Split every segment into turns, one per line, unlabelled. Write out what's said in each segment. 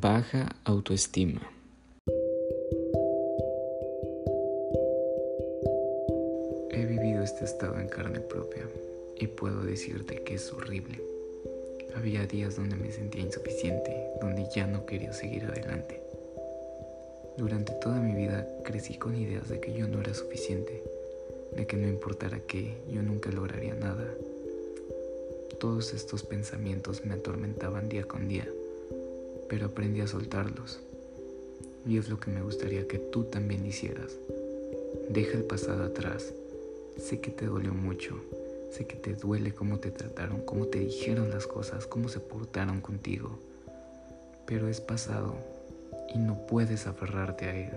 Baja autoestima. He vivido este estado en carne propia y puedo decirte que es horrible. Había días donde me sentía insuficiente, donde ya no quería seguir adelante. Durante toda mi vida crecí con ideas de que yo no era suficiente, de que no importara qué, yo nunca lograría nada. Todos estos pensamientos me atormentaban día con día pero aprendí a soltarlos. Y es lo que me gustaría que tú también hicieras. Deja el pasado atrás. Sé que te dolió mucho. Sé que te duele cómo te trataron, cómo te dijeron las cosas, cómo se portaron contigo. Pero es pasado y no puedes aferrarte a él.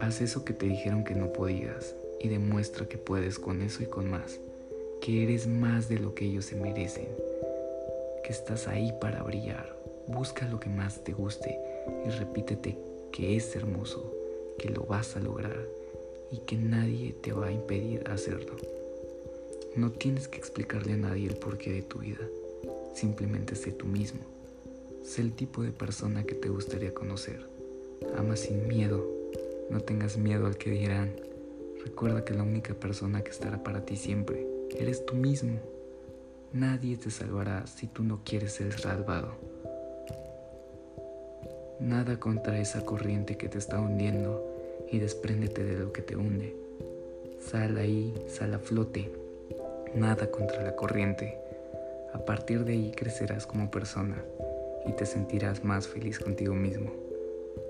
Haz eso que te dijeron que no podías y demuestra que puedes con eso y con más, que eres más de lo que ellos se merecen, que estás ahí para brillar. Busca lo que más te guste y repítete que es hermoso, que lo vas a lograr y que nadie te va a impedir hacerlo. No tienes que explicarle a nadie el porqué de tu vida, simplemente sé tú mismo. Sé el tipo de persona que te gustaría conocer. Ama sin miedo, no tengas miedo al que dirán. Recuerda que la única persona que estará para ti siempre eres tú mismo. Nadie te salvará si tú no quieres ser salvado. Nada contra esa corriente que te está hundiendo y despréndete de lo que te hunde. Sal ahí, sal a flote. Nada contra la corriente. A partir de ahí crecerás como persona y te sentirás más feliz contigo mismo,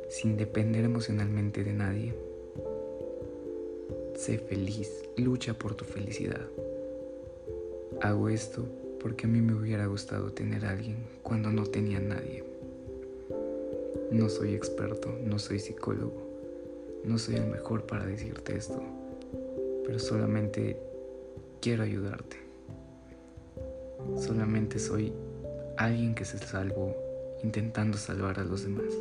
sin depender emocionalmente de nadie. Sé feliz, lucha por tu felicidad. Hago esto porque a mí me hubiera gustado tener a alguien cuando no tenía nadie. No soy experto, no soy psicólogo, no soy el mejor para decirte esto, pero solamente quiero ayudarte. Solamente soy alguien que se salvó intentando salvar a los demás.